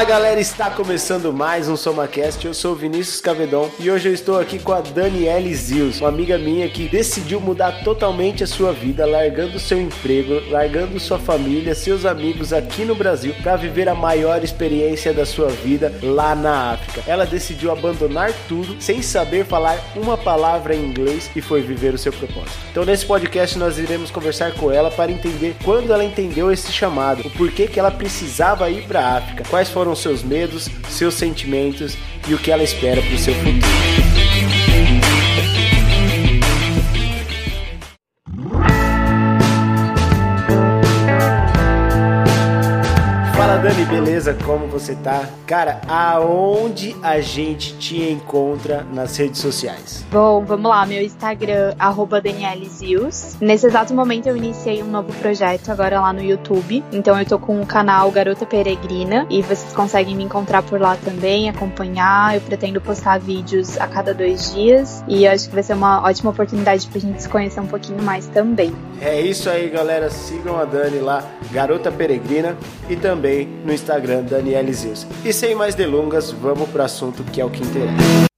Fala galera, está começando mais um SomaCast. Eu sou Vinícius Cavedon e hoje eu estou aqui com a Daniele Zios, uma amiga minha que decidiu mudar totalmente a sua vida, largando seu emprego, largando sua família, seus amigos aqui no Brasil para viver a maior experiência da sua vida lá na África. Ela decidiu abandonar tudo sem saber falar uma palavra em inglês e foi viver o seu propósito. Então nesse podcast nós iremos conversar com ela para entender quando ela entendeu esse chamado, o porquê que ela precisava ir para a África, quais foram seus medos, seus sentimentos e o que ela espera para o seu futuro. Dani, beleza? Como você tá? Cara, aonde a gente te encontra nas redes sociais? Bom, vamos lá, meu Instagram, arroba Zius. Nesse exato momento eu iniciei um novo projeto agora lá no YouTube. Então eu tô com o canal Garota Peregrina e vocês conseguem me encontrar por lá também, acompanhar. Eu pretendo postar vídeos a cada dois dias e acho que vai ser uma ótima oportunidade pra gente se conhecer um pouquinho mais também. É isso aí, galera. Sigam a Dani lá, Garota Peregrina, e também no Instagram Daniele Zeus. E sem mais delongas, vamos pro assunto que é o que interessa.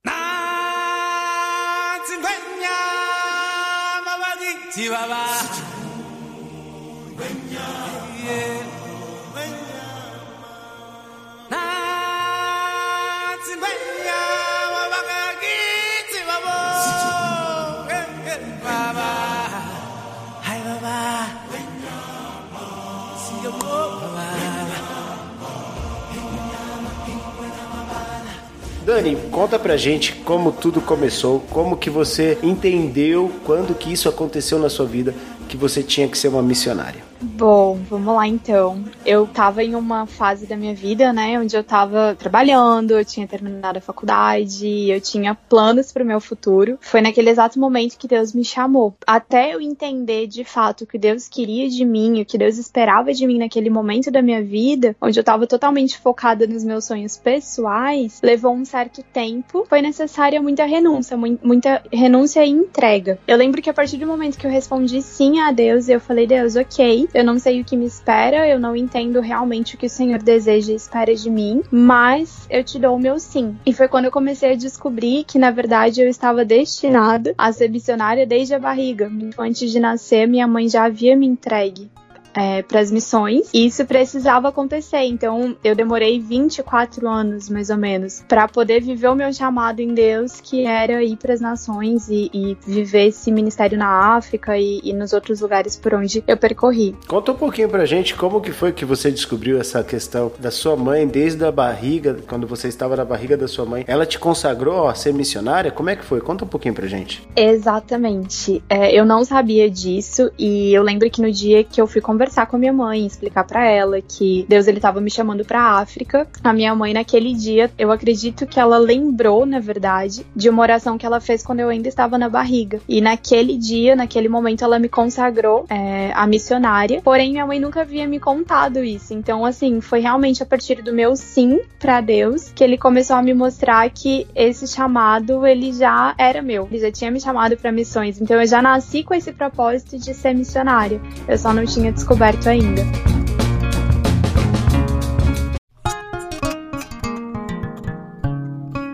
Dani, conta pra gente como tudo começou, como que você entendeu, quando que isso aconteceu na sua vida, que você tinha que ser uma missionária. Bom, vamos lá então. Eu tava em uma fase da minha vida, né, onde eu tava trabalhando, eu tinha terminado a faculdade, eu tinha planos para o meu futuro. Foi naquele exato momento que Deus me chamou. Até eu entender de fato o que Deus queria de mim, o que Deus esperava de mim naquele momento da minha vida, onde eu tava totalmente focada nos meus sonhos pessoais, levou um certo tempo. Foi necessária muita renúncia, muita renúncia e entrega. Eu lembro que a partir do momento que eu respondi sim a Deus, eu falei: "Deus, OK, eu não sei o que me espera, eu não entendo realmente o que o Senhor deseja e espera de mim, mas eu te dou o meu sim. E foi quando eu comecei a descobrir que, na verdade, eu estava destinada a ser missionária desde a barriga. Antes de nascer, minha mãe já havia me entregue é, para as missões. E isso precisava acontecer. Então, eu demorei 24 anos, mais ou menos, para poder viver o meu chamado em Deus, que era ir para as nações e, e, viver esse ministério na África e, e, nos outros lugares por onde eu percorri. Conta um pouquinho pra gente como que foi que você descobriu essa questão da sua mãe desde a barriga, quando você estava na barriga da sua mãe. Ela te consagrou a ser missionária? Como é que foi? Conta um pouquinho pra gente. Exatamente. É, eu não sabia disso e eu lembro que no dia que eu fui conversar conversar com a minha mãe, explicar para ela que Deus ele tava me chamando para África. A minha mãe naquele dia, eu acredito que ela lembrou, na verdade, de uma oração que ela fez quando eu ainda estava na barriga. E naquele dia, naquele momento, ela me consagrou é, a missionária. Porém, minha mãe nunca havia me contado isso. Então, assim, foi realmente a partir do meu sim para Deus que ele começou a me mostrar que esse chamado ele já era meu. Ele já tinha me chamado para missões. Então, eu já nasci com esse propósito de ser missionária. Eu só não tinha descoberto descoberto ainda.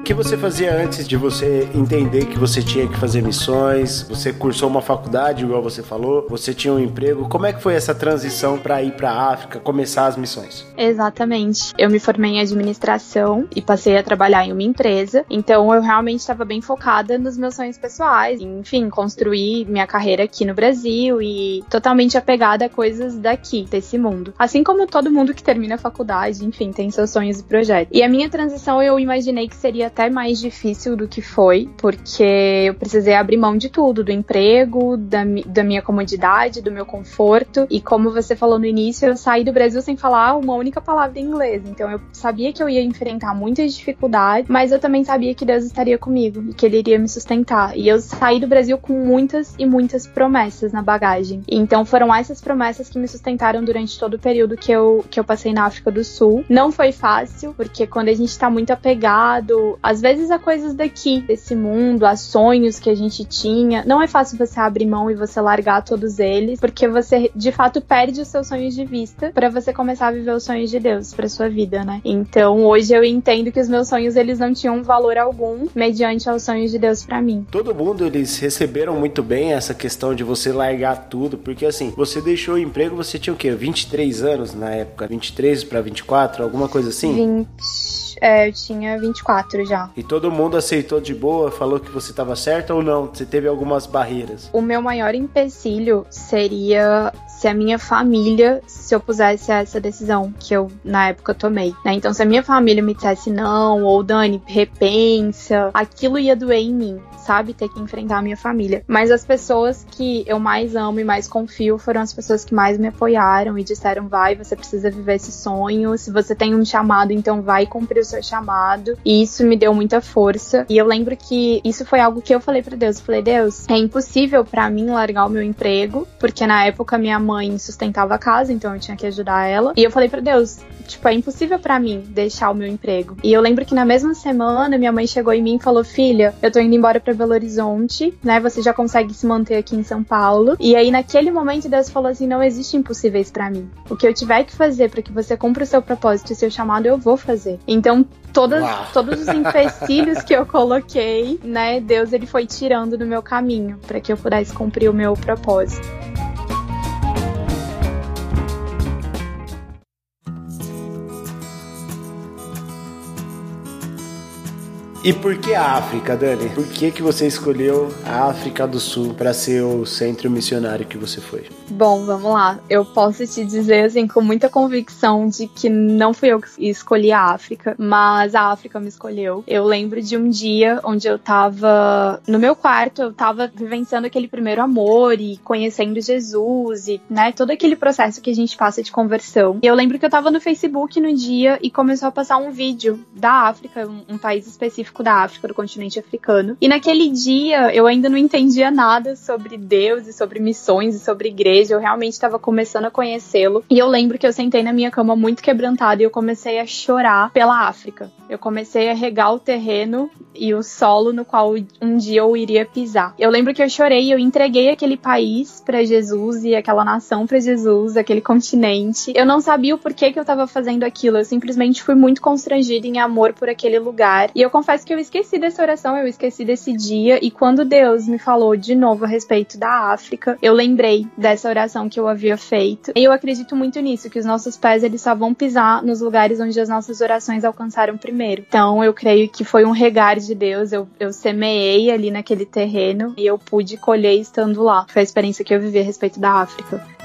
Que você fazia antes de você entender que você tinha que fazer missões? Você cursou uma faculdade, igual você falou? Você tinha um emprego? Como é que foi essa transição para ir para África, começar as missões? Exatamente. Eu me formei em administração e passei a trabalhar em uma empresa. Então eu realmente estava bem focada nos meus sonhos pessoais. Enfim, construir minha carreira aqui no Brasil e totalmente apegada a coisas daqui, desse mundo. Assim como todo mundo que termina a faculdade, enfim, tem seus sonhos e projetos. E a minha transição eu imaginei que seria até mais difícil do que foi, porque eu precisei abrir mão de tudo, do emprego, da, da minha comodidade, do meu conforto. E como você falou no início, eu saí do Brasil sem falar uma única palavra em inglês. Então eu sabia que eu ia enfrentar muitas dificuldades, mas eu também sabia que Deus estaria comigo e que Ele iria me sustentar. E eu saí do Brasil com muitas e muitas promessas na bagagem. Então foram essas promessas que me sustentaram durante todo o período que eu, que eu passei na África do Sul. Não foi fácil, porque quando a gente tá muito apegado às vezes há coisas daqui, desse mundo, há sonhos que a gente tinha. Não é fácil você abrir mão e você largar todos eles, porque você de fato perde os seus sonhos de vista para você começar a viver os sonhos de Deus para sua vida, né? Então, hoje eu entendo que os meus sonhos eles não tinham valor algum mediante aos sonhos de Deus para mim. Todo mundo eles receberam muito bem essa questão de você largar tudo, porque assim, você deixou o emprego, você tinha o quê? 23 anos na época, 23 para 24, alguma coisa assim? 20 é, eu tinha 24 já. E todo mundo aceitou de boa, falou que você estava certa ou não? Você teve algumas barreiras? O meu maior empecilho seria se a minha família se opusesse a essa decisão que eu, na época, tomei. Né? Então, se a minha família me dissesse não, ou Dani, repensa, aquilo ia doer em mim, sabe? Ter que enfrentar a minha família. Mas as pessoas que eu mais amo e mais confio foram as pessoas que mais me apoiaram e disseram: vai, você precisa viver esse sonho. Se você tem um chamado, então vai cumprir o seu chamado. E isso me deu muita força. E eu lembro que isso foi algo que eu falei para Deus. Eu falei, Deus, é impossível para mim largar o meu emprego, porque na época minha mãe sustentava a casa, então eu tinha que ajudar ela. E eu falei para Deus, tipo, é impossível para mim deixar o meu emprego. E eu lembro que na mesma semana minha mãe chegou em mim e falou: "Filha, eu tô indo embora para Belo Horizonte, né? Você já consegue se manter aqui em São Paulo". E aí naquele momento Deus falou assim: "Não existe impossíveis para mim. O que eu tiver que fazer para que você cumpra o seu propósito e seu chamado, eu vou fazer". Então, todas, todos os empecilhos que eu coloquei, né, Deus ele foi tirando do meu caminho para que eu pudesse cumprir o meu propósito. E por que a África, Dani? Por que, que você escolheu a África do Sul para ser o centro missionário que você foi? Bom, vamos lá. Eu posso te dizer assim com muita convicção de que não fui eu que escolhi a África, mas a África me escolheu. Eu lembro de um dia onde eu tava no meu quarto, eu tava vivenciando aquele primeiro amor e conhecendo Jesus e, né, todo aquele processo que a gente passa de conversão. E eu lembro que eu tava no Facebook no dia e começou a passar um vídeo da África, um, um país específico específico da África, do continente africano. E naquele dia eu ainda não entendia nada sobre Deus e sobre missões e sobre igreja. Eu realmente estava começando a conhecê-lo. E eu lembro que eu sentei na minha cama muito quebrantada e eu comecei a chorar pela África. Eu comecei a regar o terreno e o solo no qual um dia eu iria pisar. Eu lembro que eu chorei, eu entreguei aquele país para Jesus e aquela nação para Jesus, aquele continente. Eu não sabia o porquê que eu estava fazendo aquilo. Eu simplesmente fui muito constrangida em amor por aquele lugar. E eu confesso que eu esqueci dessa oração, eu esqueci desse dia, e quando Deus me falou de novo a respeito da África, eu lembrei dessa oração que eu havia feito. E eu acredito muito nisso, que os nossos pés eles só vão pisar nos lugares onde as nossas orações alcançaram primeiro. Então eu creio que foi um regar de Deus, eu, eu semeei ali naquele terreno e eu pude colher estando lá. Foi a experiência que eu vivi a respeito da África.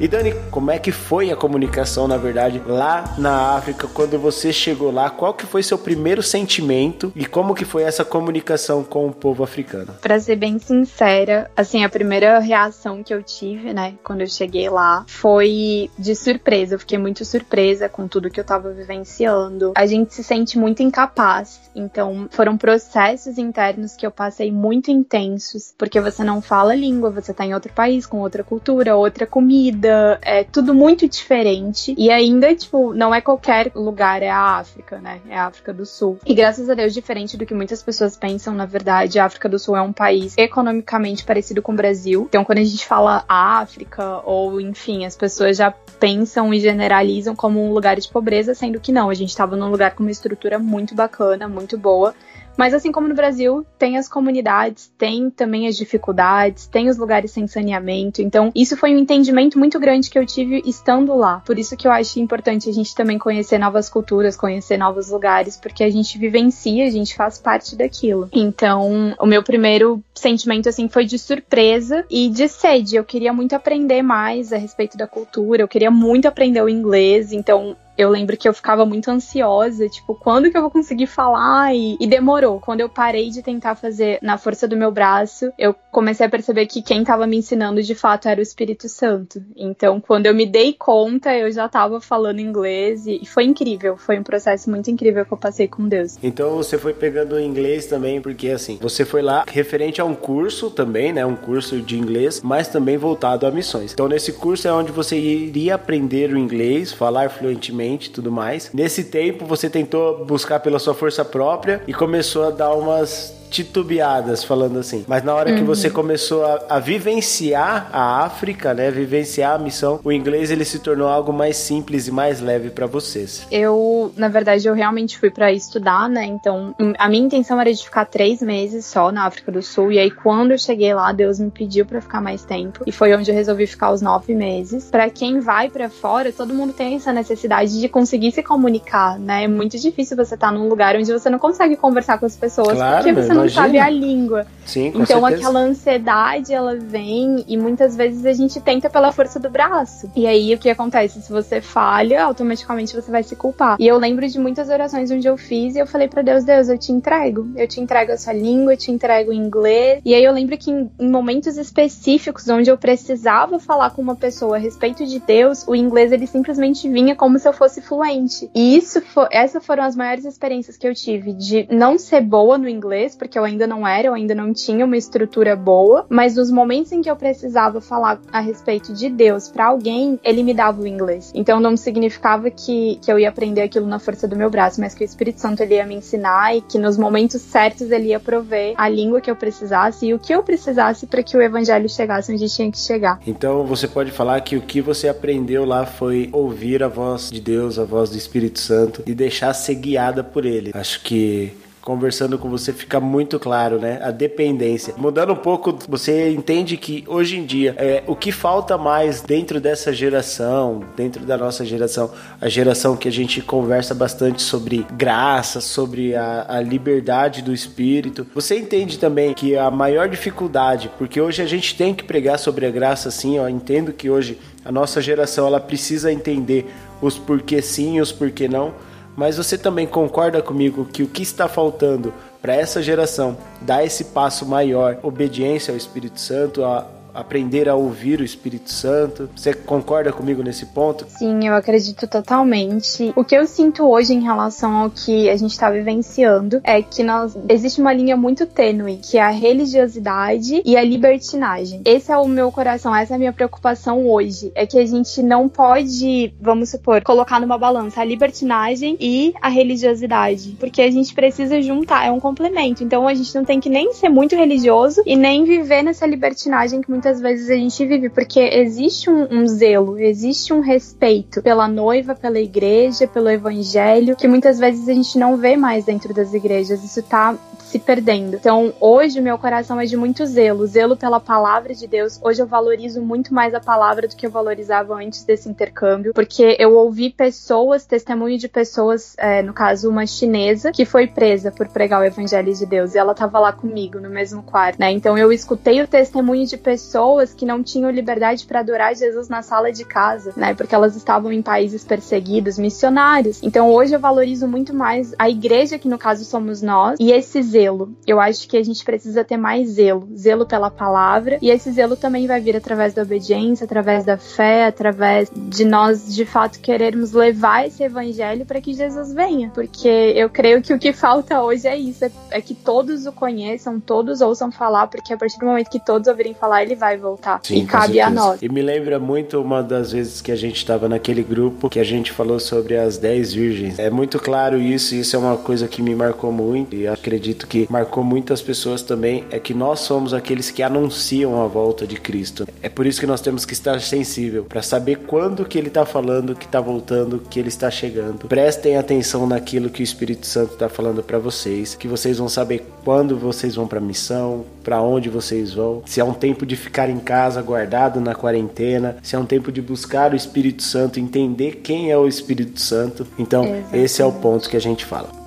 E Dani, como é que foi a comunicação, na verdade, lá na África, quando você chegou lá? Qual que foi seu primeiro sentimento e como que foi essa comunicação com o povo africano? Para ser bem sincera, assim, a primeira reação que eu tive, né, quando eu cheguei lá, foi de surpresa. Eu fiquei muito surpresa com tudo que eu tava vivenciando. A gente se sente muito incapaz. Então, foram processos internos que eu passei muito intensos, porque você não fala a língua, você tá em outro país, com outra cultura, outra comida, comida, é tudo muito diferente. E ainda, tipo, não é qualquer lugar, é a África, né? É a África do Sul. E graças a Deus, diferente do que muitas pessoas pensam, na verdade, a África do Sul é um país economicamente parecido com o Brasil. Então, quando a gente fala África, ou enfim, as pessoas já pensam e generalizam como um lugar de pobreza, sendo que não, a gente estava num lugar com uma estrutura muito bacana, muito boa. Mas assim como no Brasil, tem as comunidades, tem também as dificuldades, tem os lugares sem saneamento. Então, isso foi um entendimento muito grande que eu tive estando lá. Por isso que eu acho importante a gente também conhecer novas culturas, conhecer novos lugares, porque a gente vivencia, a gente faz parte daquilo. Então, o meu primeiro sentimento assim foi de surpresa e de sede. Eu queria muito aprender mais a respeito da cultura, eu queria muito aprender o inglês, então eu lembro que eu ficava muito ansiosa, tipo, quando que eu vou conseguir falar? E, e demorou. Quando eu parei de tentar fazer na força do meu braço, eu comecei a perceber que quem estava me ensinando de fato era o Espírito Santo. Então, quando eu me dei conta, eu já estava falando inglês e foi incrível. Foi um processo muito incrível que eu passei com Deus. Então, você foi pegando inglês também, porque assim, você foi lá referente a um curso também, né? Um curso de inglês, mas também voltado a missões. Então, nesse curso é onde você iria aprender o inglês, falar fluentemente e tudo mais. Nesse tempo, você tentou buscar pela sua força própria e começou a dar umas titubeadas, falando assim. Mas na hora uhum. que você começou a, a, vivenciar a África, né, vivenciar a missão, o inglês ele se tornou algo mais simples e mais leve para vocês. Eu, na verdade, eu realmente fui para estudar, né? Então, a minha intenção era de ficar três meses só na África do Sul. E aí, quando eu cheguei lá, Deus me pediu para ficar mais tempo. E foi onde eu resolvi ficar os nove meses. Para quem vai para fora, todo mundo tem essa necessidade de conseguir se comunicar, né? É muito difícil você estar tá num lugar onde você não consegue conversar com as pessoas claro, porque você não sabe a língua. Sim, com então certeza. aquela ansiedade ela vem e muitas vezes a gente tenta pela força do braço. E aí o que acontece? Se você falha, automaticamente você vai se culpar. E eu lembro de muitas orações onde eu fiz e eu falei para Deus, Deus, eu te entrego. Eu te entrego essa língua, eu te entrego o inglês. E aí eu lembro que em, em momentos específicos onde eu precisava falar com uma pessoa a respeito de Deus, o inglês ele simplesmente vinha como se eu fosse fluente. E isso for, essas foram as maiores experiências que eu tive de não ser boa no inglês, porque eu ainda não era, eu ainda não tinha uma estrutura boa, mas nos momentos em que eu precisava falar a respeito de Deus para alguém, ele me dava o inglês. Então não significava que, que eu ia aprender aquilo na força do meu braço, mas que o Espírito Santo ele ia me ensinar e que nos momentos certos ele ia prover a língua que eu precisasse e o que eu precisasse para que o evangelho chegasse onde tinha que chegar. Então você pode falar que o que você aprendeu lá foi ouvir a voz de Deus, a voz do Espírito Santo e deixar ser guiada por ele. Acho que conversando com você fica muito claro, né? A dependência. Mudando um pouco, você entende que hoje em dia é, o que falta mais dentro dessa geração, dentro da nossa geração, a geração que a gente conversa bastante sobre graça, sobre a, a liberdade do espírito. Você entende também que a maior dificuldade, porque hoje a gente tem que pregar sobre a graça, sim. Eu entendo que hoje a nossa geração ela precisa entender os porquê sim e os porquê não. Mas você também concorda comigo que o que está faltando para essa geração dar esse passo maior, obediência ao Espírito Santo, a aprender a ouvir o Espírito Santo. Você concorda comigo nesse ponto? Sim, eu acredito totalmente. O que eu sinto hoje em relação ao que a gente está vivenciando é que nós existe uma linha muito tênue, que é a religiosidade e a libertinagem. Esse é o meu coração, essa é a minha preocupação hoje, é que a gente não pode, vamos supor, colocar numa balança a libertinagem e a religiosidade, porque a gente precisa juntar, é um complemento. Então a gente não tem que nem ser muito religioso e nem viver nessa libertinagem que muitas vezes a gente vive, porque existe um, um zelo, existe um respeito pela noiva, pela igreja, pelo evangelho, que muitas vezes a gente não vê mais dentro das igrejas. Isso tá se perdendo. Então, hoje, meu coração é de muito zelo, zelo pela palavra de Deus. Hoje eu valorizo muito mais a palavra do que eu valorizava antes desse intercâmbio, porque eu ouvi pessoas, testemunho de pessoas, é, no caso, uma chinesa, que foi presa por pregar o evangelho de Deus, e ela estava lá comigo, no mesmo quarto, né? Então, eu escutei o testemunho de pessoas que não tinham liberdade para adorar Jesus na sala de casa, né? Porque elas estavam em países perseguidos, missionários. Então, hoje eu valorizo muito mais a igreja, que no caso somos nós, e esse zelo zelo. Eu acho que a gente precisa ter mais zelo, zelo pela palavra, e esse zelo também vai vir através da obediência, através da fé, através de nós de fato querermos levar esse evangelho para que Jesus venha, porque eu creio que o que falta hoje é isso, é, é, que todos o conheçam, todos ouçam falar, porque a partir do momento que todos ouvirem falar, ele vai voltar. Sim, e cabe a nós. E me lembra muito uma das vezes que a gente estava naquele grupo que a gente falou sobre as 10 virgens. É muito claro isso, e isso é uma coisa que me marcou muito e acredito que marcou muitas pessoas também é que nós somos aqueles que anunciam a volta de Cristo. É por isso que nós temos que estar sensível para saber quando que ele está falando que está voltando, que ele está chegando. Prestem atenção naquilo que o Espírito Santo está falando para vocês, que vocês vão saber quando vocês vão para missão, para onde vocês vão, se é um tempo de ficar em casa guardado na quarentena, se é um tempo de buscar o Espírito Santo, entender quem é o Espírito Santo. Então, Exatamente. esse é o ponto que a gente fala.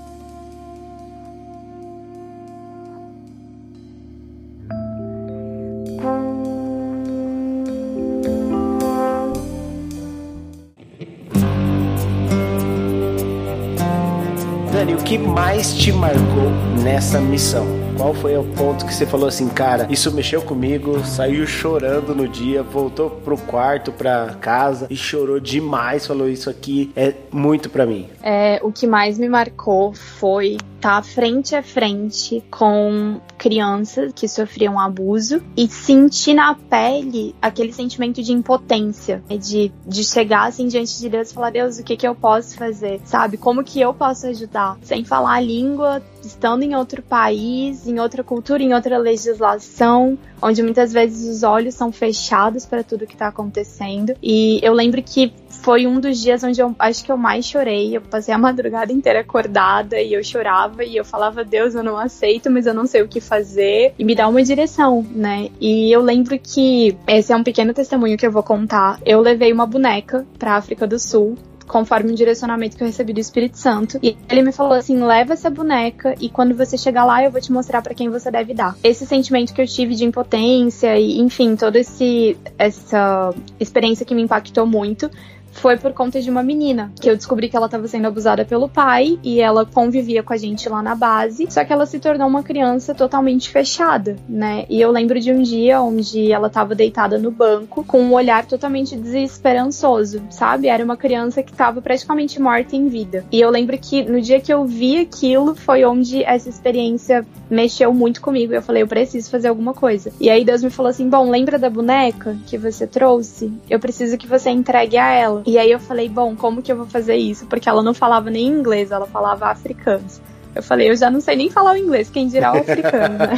Mais te marcou nessa missão? Qual foi o ponto que você falou assim, cara, isso mexeu comigo, saiu chorando no dia, voltou pro quarto, pra casa e chorou demais, falou isso aqui é muito para mim. É, o que mais me marcou foi estar tá frente a frente com crianças que sofriam abuso e sentir na pele aquele sentimento de impotência, né, de, de chegar assim diante de Deus e falar: Deus, o que, que eu posso fazer? Sabe? Como que eu posso ajudar? Sem falar a língua, estando em outro país, em outra cultura, em outra legislação, onde muitas vezes os olhos são fechados para tudo que está acontecendo. E eu lembro que foi um dos dias onde eu acho que eu mais chorei. Eu passei a madrugada inteira acordada e eu chorava e eu falava: Deus, eu não aceito, mas eu não sei o que fazer. E me dá uma direção, né? E eu lembro que esse é um pequeno testemunho que eu vou contar. Eu levei uma boneca para África do Sul conforme um direcionamento que eu recebi do Espírito Santo. E ele me falou assim: leva essa boneca e quando você chegar lá eu vou te mostrar para quem você deve dar. Esse sentimento que eu tive de impotência e, enfim, toda essa experiência que me impactou muito foi por conta de uma menina, que eu descobri que ela estava sendo abusada pelo pai e ela convivia com a gente lá na base, só que ela se tornou uma criança totalmente fechada, né? E eu lembro de um dia onde ela estava deitada no banco com um olhar totalmente desesperançoso, sabe? Era uma criança que estava praticamente morta em vida. E eu lembro que no dia que eu vi aquilo foi onde essa experiência mexeu muito comigo. Eu falei, eu preciso fazer alguma coisa. E aí Deus me falou assim: "Bom, lembra da boneca que você trouxe? Eu preciso que você entregue a ela e aí eu falei, bom, como que eu vou fazer isso? Porque ela não falava nem inglês, ela falava africano. Eu falei, eu já não sei nem falar o inglês, quem dirá o africano, né?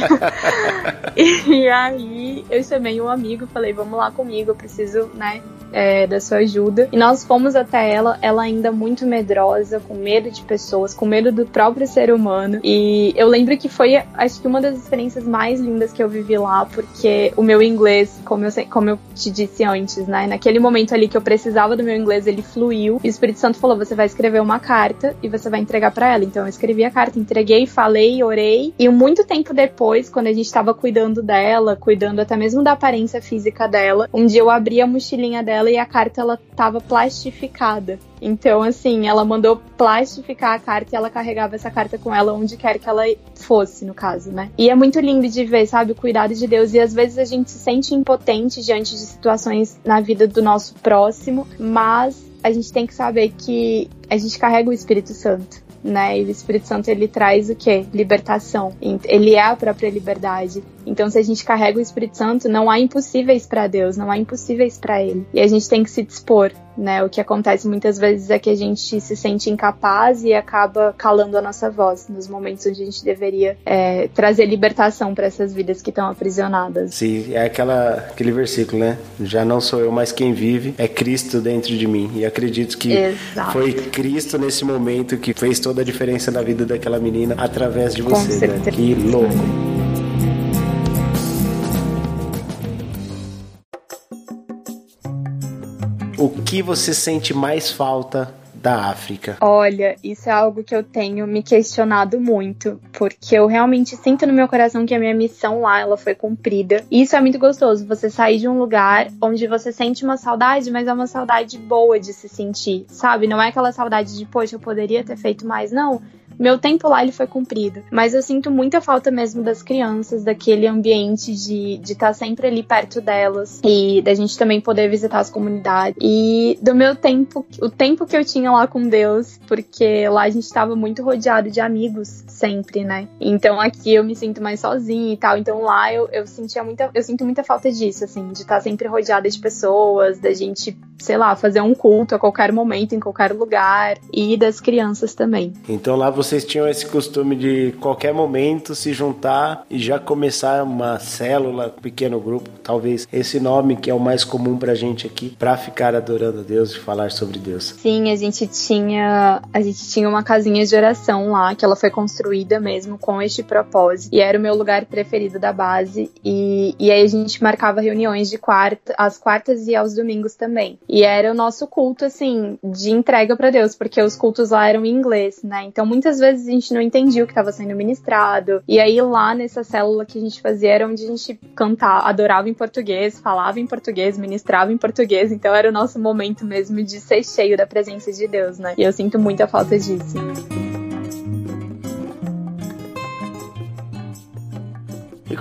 e aí eu chamei um amigo, falei, vamos lá comigo, eu preciso, né, é, da sua ajuda. E nós fomos até ela, ela ainda muito medrosa, com medo de pessoas, com medo do próprio ser humano. E eu lembro que foi, acho que uma das experiências mais lindas que eu vivi lá, porque o meu inglês, como eu, como eu te disse antes, né, naquele momento ali que eu precisava do meu inglês, ele fluiu. E o Espírito Santo falou: você vai escrever uma carta e você vai entregar para ela. Então eu escrevi a carta, entreguei, falei, orei. E muito tempo depois, quando a gente estava cuidando dela, cuidando até mesmo da aparência física dela, um dia eu abri a mochilinha dela dela e a carta ela tava plastificada. Então, assim, ela mandou plastificar a carta e ela carregava essa carta com ela onde quer que ela fosse, no caso, né? E é muito lindo de ver, sabe, o cuidado de Deus. E às vezes a gente se sente impotente diante de situações na vida do nosso próximo, mas a gente tem que saber que a gente carrega o Espírito Santo né? E o Espírito Santo ele traz o que? Libertação. Ele é a própria liberdade. Então, se a gente carrega o Espírito Santo, não há impossíveis para Deus, não há impossíveis para Ele. E a gente tem que se dispor, né? O que acontece muitas vezes é que a gente se sente incapaz e acaba calando a nossa voz nos momentos onde a gente deveria é, trazer libertação para essas vidas que estão aprisionadas. Sim, é aquela, aquele versículo, né? Já não sou eu, mas quem vive é Cristo dentro de mim. E acredito que Exato. foi Cristo nesse momento que fez toda a diferença na vida daquela menina através de você. Né? Que louco. Que você sente mais falta da África? Olha, isso é algo que eu tenho me questionado muito, porque eu realmente sinto no meu coração que a minha missão lá ela foi cumprida. E isso é muito gostoso, você sair de um lugar onde você sente uma saudade, mas é uma saudade boa de se sentir, sabe? Não é aquela saudade de, poxa, eu poderia ter feito mais, não meu tempo lá ele foi cumprido. Mas eu sinto muita falta mesmo das crianças, daquele ambiente de estar tá sempre ali perto delas e da gente também poder visitar as comunidades. E do meu tempo, o tempo que eu tinha lá com Deus, porque lá a gente estava muito rodeado de amigos sempre, né? Então aqui eu me sinto mais sozinha e tal. Então lá eu, eu sentia muita, eu sinto muita falta disso, assim, de estar tá sempre rodeada de pessoas, da gente, sei lá, fazer um culto a qualquer momento, em qualquer lugar e das crianças também. Então lá você vocês tinham esse costume de qualquer momento se juntar e já começar uma célula, um pequeno grupo, talvez esse nome que é o mais comum pra gente aqui, para ficar adorando Deus e falar sobre Deus. Sim, a gente tinha a gente tinha uma casinha de oração lá que ela foi construída mesmo com este propósito e era o meu lugar preferido da base e, e aí a gente marcava reuniões de quarta, às quartas e aos domingos também. E era o nosso culto assim de entrega para Deus, porque os cultos lá eram em inglês, né? Então muitas muitas vezes a gente não entendia o que estava sendo ministrado. E aí lá nessa célula que a gente fazia era onde a gente cantava, adorava em português, falava em português, ministrava em português. Então era o nosso momento mesmo de ser cheio da presença de Deus, né? E eu sinto muita falta disso.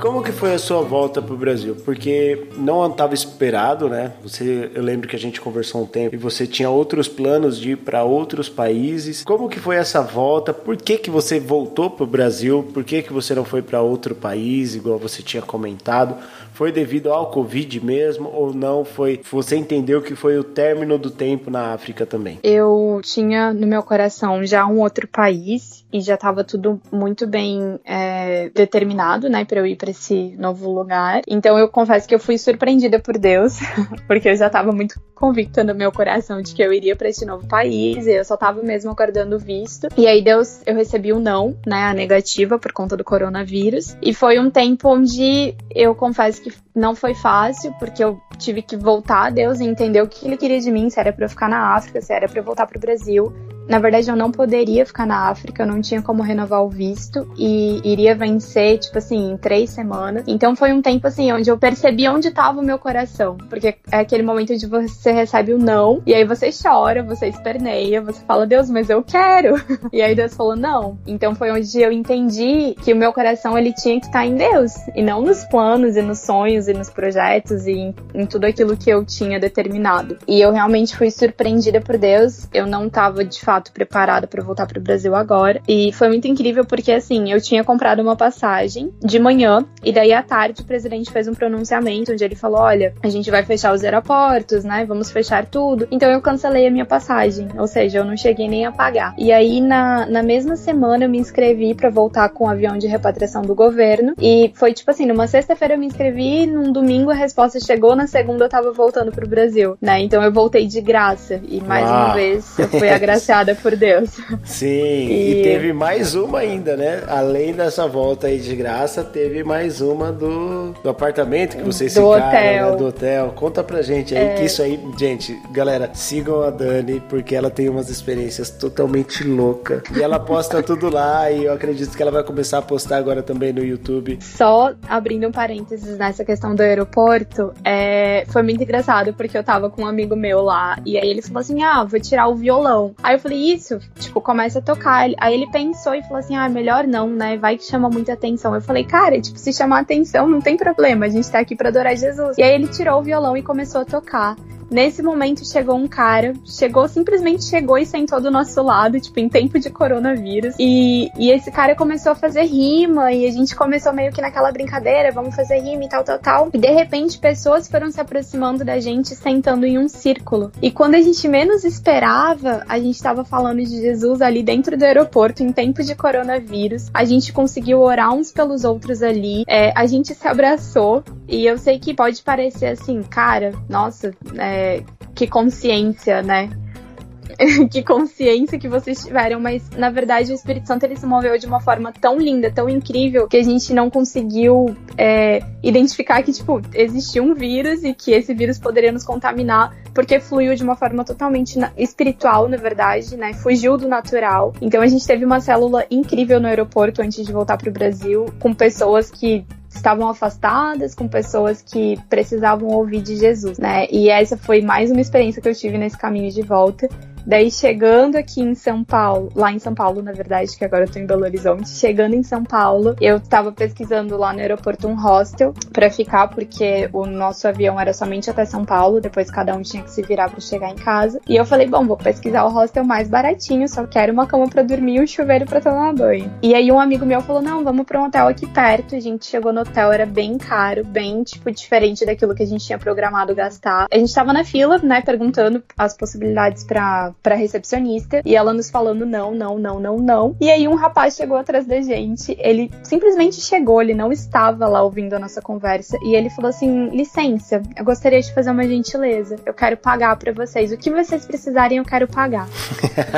Como que foi a sua volta pro Brasil? Porque não estava esperado, né? Você, eu lembro que a gente conversou um tempo e você tinha outros planos de ir para outros países. Como que foi essa volta? Por que que você voltou pro Brasil? Por que que você não foi para outro país, igual você tinha comentado? Foi devido ao Covid mesmo ou não? Foi você entendeu que foi o término do tempo na África também? Eu tinha no meu coração já um outro país e já estava tudo muito bem é, determinado, né, para eu ir para esse novo lugar. Então eu confesso que eu fui surpreendida por Deus, porque eu já estava muito convicta no meu coração de que eu iria para esse novo país, e eu só tava mesmo aguardando o visto. E aí Deus, eu recebi o um não, né, a negativa por conta do coronavírus. E foi um tempo onde eu confesso que não foi fácil, porque eu tive que voltar a Deus e entender o que ele queria de mim, se era para eu ficar na África, se era para eu voltar pro Brasil. Na verdade, eu não poderia ficar na África, eu não tinha como renovar o visto e iria vencer, tipo assim, em três semanas. Então foi um tempo assim, onde eu percebi onde estava o meu coração. Porque é aquele momento onde você recebe o não, e aí você chora, você esperneia, você fala, Deus, mas eu quero. E aí Deus falou, não. Então foi onde eu entendi que o meu coração ele tinha que estar em Deus, e não nos planos e nos sonhos e nos projetos e em, em tudo aquilo que eu tinha determinado. E eu realmente fui surpreendida por Deus. Eu não estava de fato fato preparada para voltar para o Brasil agora. E foi muito incrível porque assim, eu tinha comprado uma passagem de manhã e daí à tarde o presidente fez um pronunciamento onde ele falou: "Olha, a gente vai fechar os aeroportos, né? Vamos fechar tudo". Então eu cancelei a minha passagem, ou seja, eu não cheguei nem a pagar. E aí na, na mesma semana eu me inscrevi para voltar com o avião de repatriação do governo e foi tipo assim, numa sexta-feira eu me inscrevi, num domingo a resposta chegou, na segunda eu tava voltando pro Brasil, né? Então eu voltei de graça e mais Uau. uma vez eu fui agraciada por Deus. Sim, e... e... teve mais uma ainda, né? Além dessa volta aí de graça, teve mais uma do, do apartamento que vocês do ficaram, hotel. Né? do hotel. Conta pra gente aí, é... que isso aí, gente, galera, sigam a Dani, porque ela tem umas experiências totalmente loucas. E ela posta tudo lá, e eu acredito que ela vai começar a postar agora também no YouTube. Só abrindo um parênteses nessa questão do aeroporto, é... foi muito engraçado, porque eu tava com um amigo meu lá, e aí ele falou assim: ah, vou tirar o violão. Aí eu falei, isso, tipo, começa a tocar. Aí ele pensou e falou assim: ah, melhor não, né? Vai que chama muita atenção. Eu falei, cara, tipo, se chamar atenção, não tem problema, a gente tá aqui pra adorar Jesus. E aí ele tirou o violão e começou a tocar. Nesse momento chegou um cara, chegou, simplesmente chegou e sentou do nosso lado, tipo, em tempo de coronavírus. E, e esse cara começou a fazer rima e a gente começou meio que naquela brincadeira, vamos fazer rima e tal, tal, tal. E de repente pessoas foram se aproximando da gente, sentando em um círculo. E quando a gente menos esperava, a gente estava falando de Jesus ali dentro do aeroporto, em tempo de coronavírus. A gente conseguiu orar uns pelos outros ali. É, a gente se abraçou. E eu sei que pode parecer assim, cara, nossa, é, é, que consciência, né? que consciência que vocês tiveram, mas na verdade o Espírito Santo ele se moveu de uma forma tão linda, tão incrível, que a gente não conseguiu é, identificar que, tipo, existia um vírus e que esse vírus poderia nos contaminar, porque fluiu de uma forma totalmente espiritual, na verdade, né? Fugiu do natural. Então a gente teve uma célula incrível no aeroporto antes de voltar para o Brasil, com pessoas que estavam afastadas, com pessoas que precisavam ouvir de Jesus, né? E essa foi mais uma experiência que eu tive nesse caminho de volta. Daí chegando aqui em São Paulo, lá em São Paulo, na verdade, que agora eu tô em Belo Horizonte, chegando em São Paulo, eu tava pesquisando lá no aeroporto um hostel para ficar, porque o nosso avião era somente até São Paulo, depois cada um tinha que se virar para chegar em casa. E eu falei, bom, vou pesquisar o hostel mais baratinho, só quero uma cama para dormir e um chuveiro para tomar banho. E aí um amigo meu falou: "Não, vamos para um hotel aqui perto". A gente chegou no hotel, era bem caro, bem tipo diferente daquilo que a gente tinha programado gastar. A gente tava na fila, né, perguntando as possibilidades para pra recepcionista e ela nos falando não, não, não, não, não. E aí um rapaz chegou atrás da gente, ele simplesmente chegou, ele não estava lá ouvindo a nossa conversa e ele falou assim: licença, eu gostaria de fazer uma gentileza, eu quero pagar para vocês. O que vocês precisarem, eu quero pagar.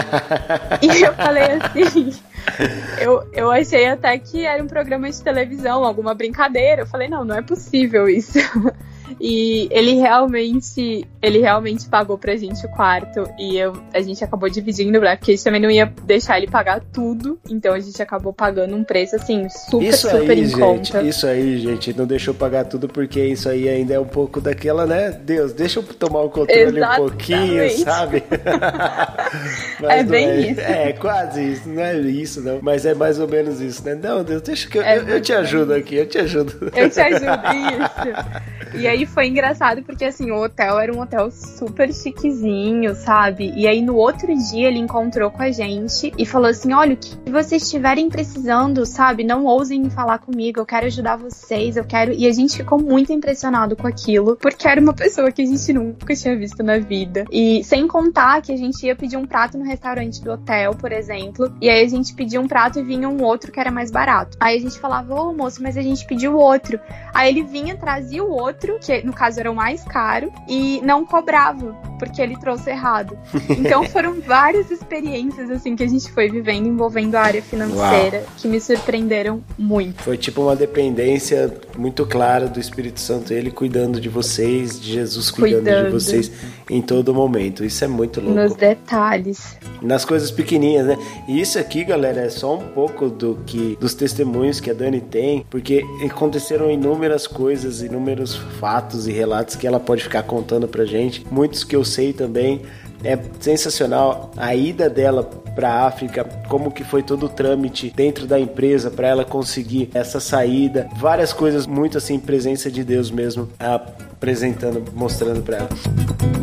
e eu falei assim. Eu, eu achei até que era um programa de televisão, alguma brincadeira. Eu falei, não, não é possível isso. E ele realmente, ele realmente pagou pra gente o quarto e eu, a gente acabou dividindo, né? Porque a gente também não ia deixar ele pagar tudo, então a gente acabou pagando um preço assim super isso super aí, em gente, conta. Isso aí, gente, não deixou pagar tudo porque isso aí ainda é um pouco daquela, né? Deus, deixa eu tomar o controle Exatamente. um pouquinho, sabe? É bem isso. É, quase isso, não é isso não, mas é mais ou menos isso, né? Não, Deus, deixa que eu, É eu, eu te ajudo aqui, eu te ajudo. Eu te ajudo, isso. E aí foi engraçado porque assim, o hotel era um hotel super chiquezinho, sabe? E aí no outro dia ele encontrou com a gente e falou assim: olha, o que vocês estiverem precisando, sabe? Não ousem falar comigo, eu quero ajudar vocês, eu quero. E a gente ficou muito impressionado com aquilo, porque era uma pessoa que a gente nunca tinha visto na vida. E sem contar que a gente ia pedir um prato no restaurante do hotel, por exemplo, e aí a gente pedia um prato e vinha um outro que era mais barato. Aí a gente falava, ô moço, mas a gente pediu outro. Aí ele vinha, trazia o outro, que no caso era o mais caro, e não cobrava, porque ele trouxe errado. Então foram várias experiências assim que a gente foi vivendo envolvendo a área financeira que me surpreenderam muito. Foi tipo uma dependência muito clara do Espírito Santo, ele cuidando de vocês, de Jesus cuidando, Cuidando. de vocês em todo momento. Isso é muito louco. Nos detalhes. nas coisas pequenininhas, né? E isso aqui, galera, é só um pouco do que dos testemunhos que a Dani tem, porque aconteceram inúmeras coisas, inúmeros fatos e relatos que ela pode ficar contando pra gente, muitos que eu sei também. É sensacional a ida dela para África, como que foi todo o trâmite dentro da empresa para ela conseguir essa saída, várias coisas muito assim, presença de Deus mesmo, apresentando, mostrando para ela.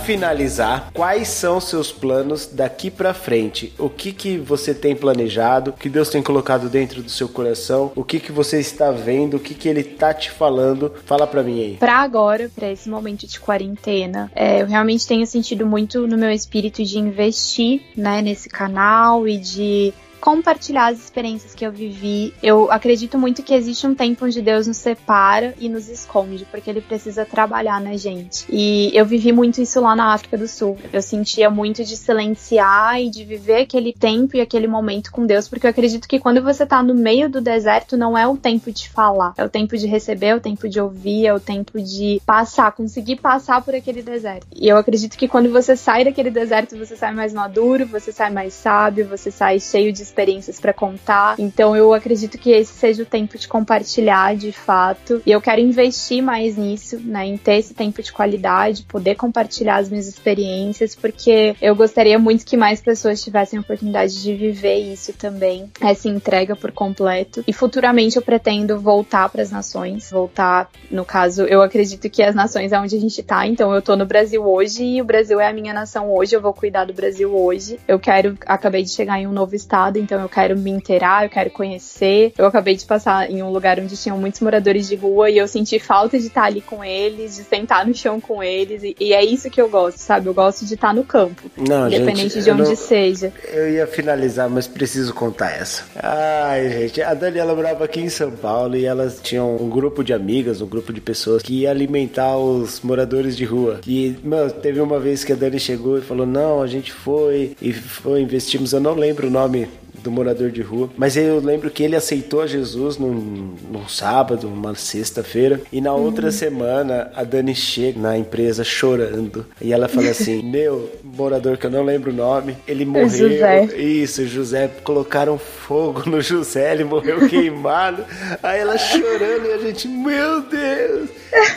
Finalizar, quais são seus planos daqui para frente? O que que você tem planejado? O que Deus tem colocado dentro do seu coração? O que que você está vendo? O que que Ele tá te falando? Fala para mim aí. Pra agora, pra esse momento de quarentena, é, eu realmente tenho sentido muito no meu espírito de investir, né, nesse canal e de compartilhar as experiências que eu vivi. Eu acredito muito que existe um tempo onde Deus nos separa e nos esconde, porque ele precisa trabalhar na gente. E eu vivi muito isso lá na África do Sul. Eu sentia muito de silenciar e de viver aquele tempo e aquele momento com Deus, porque eu acredito que quando você tá no meio do deserto, não é o tempo de falar, é o tempo de receber, é o tempo de ouvir, é o tempo de passar, conseguir passar por aquele deserto. E eu acredito que quando você sai daquele deserto, você sai mais maduro, você sai mais sábio, você sai cheio de experiências para contar. Então eu acredito que esse seja o tempo de compartilhar de fato. E eu quero investir mais nisso, né, em ter esse tempo de qualidade, poder compartilhar as minhas experiências, porque eu gostaria muito que mais pessoas tivessem a oportunidade de viver isso também, essa entrega por completo. E futuramente eu pretendo voltar para as nações, voltar, no caso, eu acredito que as nações é onde a gente tá, então eu tô no Brasil hoje e o Brasil é a minha nação hoje, eu vou cuidar do Brasil hoje. Eu quero, acabei de chegar em um novo estado, então eu quero me inteirar, eu quero conhecer. Eu acabei de passar em um lugar onde tinham muitos moradores de rua e eu senti falta de estar ali com eles, de sentar no chão com eles. E, e é isso que eu gosto, sabe? Eu gosto de estar no campo, Não, independente gente, de onde não- seja. Eu ia finalizar, mas preciso contar essa. Ai, gente, a Daniela morava aqui em São Paulo e elas tinham um grupo de amigas, um grupo de pessoas que ia alimentar os moradores de rua. E, meu, teve uma vez que a Dani chegou e falou: Não, a gente foi e foi, investimos, eu não lembro o nome do morador de rua. Mas eu lembro que ele aceitou a Jesus num, num sábado, uma sexta-feira. E na outra semana a Dani chega na empresa chorando. E ela fala assim: Meu, morador que eu não lembro o nome, ele morreu. José. Isso, José. Colocaram fogo no José, ele morreu queimado. Aí ela chorando e a gente, meu Deus!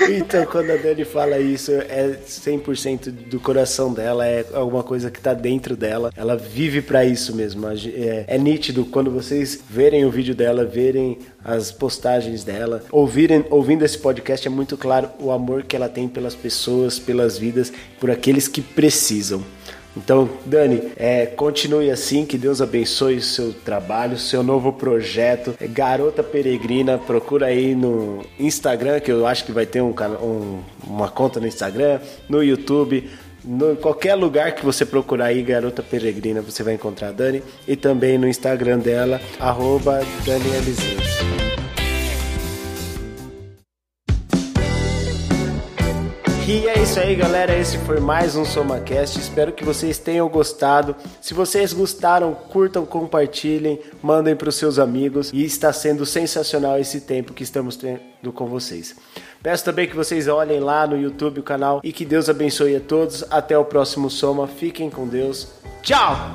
Então, quando a Dani fala isso, é 100% do coração dela, é alguma coisa que tá dentro dela. Ela vive pra isso mesmo. É, é nítido quando vocês verem o vídeo dela, verem as postagens dela, ouvirem, ouvindo esse podcast, é muito claro o amor que ela tem pelas pessoas, pelas vidas, por aqueles que precisam. Então, Dani, é, continue assim, que Deus abençoe o seu trabalho, seu novo projeto. É Garota Peregrina, procura aí no Instagram, que eu acho que vai ter um, um- uma conta no Instagram, no YouTube, no, em qualquer lugar que você procurar aí, Garota Peregrina, você vai encontrar a Dani. E também no Instagram dela, arroba. E é isso aí, galera. Esse foi mais um SomaCast. Espero que vocês tenham gostado. Se vocês gostaram, curtam, compartilhem, mandem para os seus amigos. E está sendo sensacional esse tempo que estamos tendo com vocês. Peço também que vocês olhem lá no YouTube o canal e que Deus abençoe a todos. Até o próximo Soma. Fiquem com Deus. Tchau!